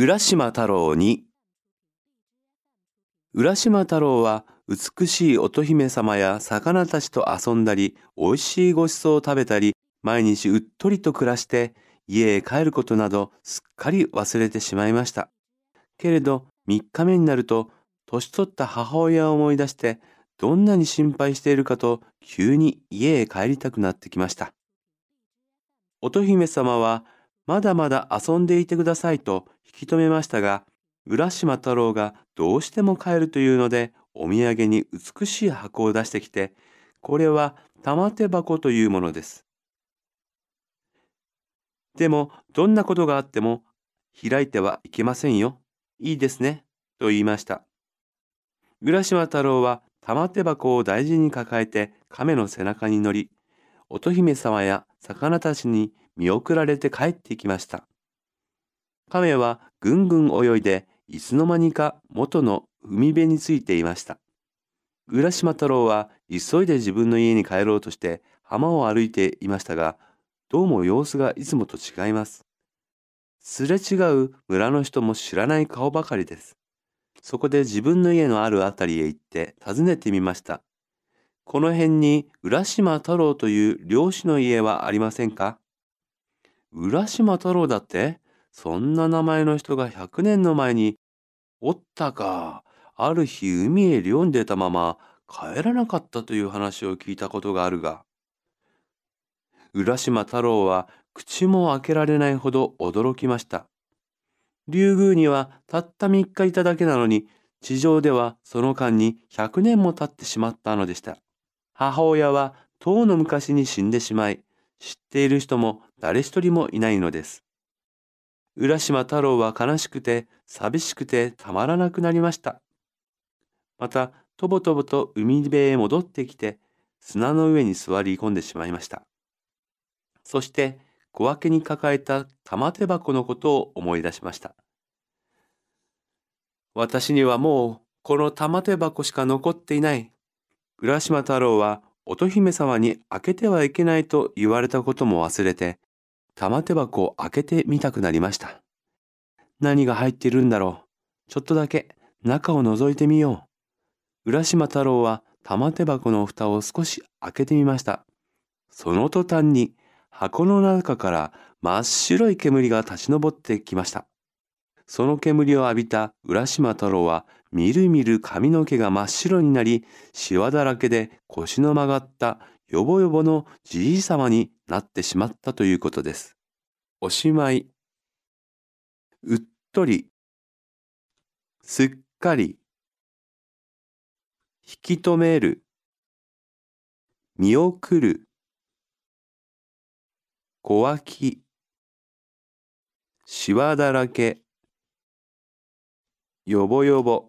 浦島太郎に浦島太郎は美しい乙姫様や魚たちと遊んだり、美味しいごちそうを食べたり、毎日うっとりと暮らして家へ帰ることなどすっかり忘れてしまいました。けれど3日目になると年取った母親を思い出してどんなに心配しているかと急に家へ帰りたくなってきました。乙姫様はまだまだ遊んでいてくださいと引き止めましたが、浦島太郎がどうしても帰るというので、お土産に美しい箱を出してきて、これは玉手箱というものです。でも、どんなことがあっても、開いてはいけませんよ。いいですね。と言いました。浦島太郎は玉手箱を大事に抱えて亀の背中に乗り、乙姫様や魚たちに見送られて帰ってきました。亀はぐんぐん泳いでいつの間にか元の海辺についていました。浦島太郎は急いで自分の家に帰ろうとして浜を歩いていましたが、どうも様子がいつもと違います。すれ違う村の人も知らない顔ばかりです。そこで自分の家のあるあたりへ行って訪ねてみました。この辺に浦島太郎という漁師の家はありませんか？浦島太郎だって？そんな名前の人が100年の前におったか。ある日海へ漁に出たまま帰らなかったという話を聞いたことがあるが。浦島太郎は口も開けられないほど驚きました。竜宮にはたった3日いただけなのに、地上ではその間に100年も経ってしまったのでした。母親は遠の昔に死んでしまい、知っている人も誰一人もいないのです。浦島太郎は悲しくて寂しくてたまらなくなりました。また、とぼとぼと海辺へ戻ってきて、砂の上に座り込んでしまいました。そして、小分けに抱えた玉手箱のことを思い出しました。私にはもうこの玉手箱しか残っていない。浦島太郎は乙姫様に開けてはいけないと言われたことも忘れて、玉手箱を開けてみたくなりました。何が入っているんだろう。ちょっとだけ中を覗いてみよう。浦島太郎は玉手箱の蓋を少し開けてみました。その途端に箱の中から真っ白い煙が立ち上ってきました。その煙を浴びた浦島太郎はみるみる髪の毛が真っ白になり、シワだらけで腰の曲がったよぼよぼのじいさまになってしまったということです。おしまい。うっとり。すっかり。引き止める。見送る。小脇。しわだらけ。よぼよぼ。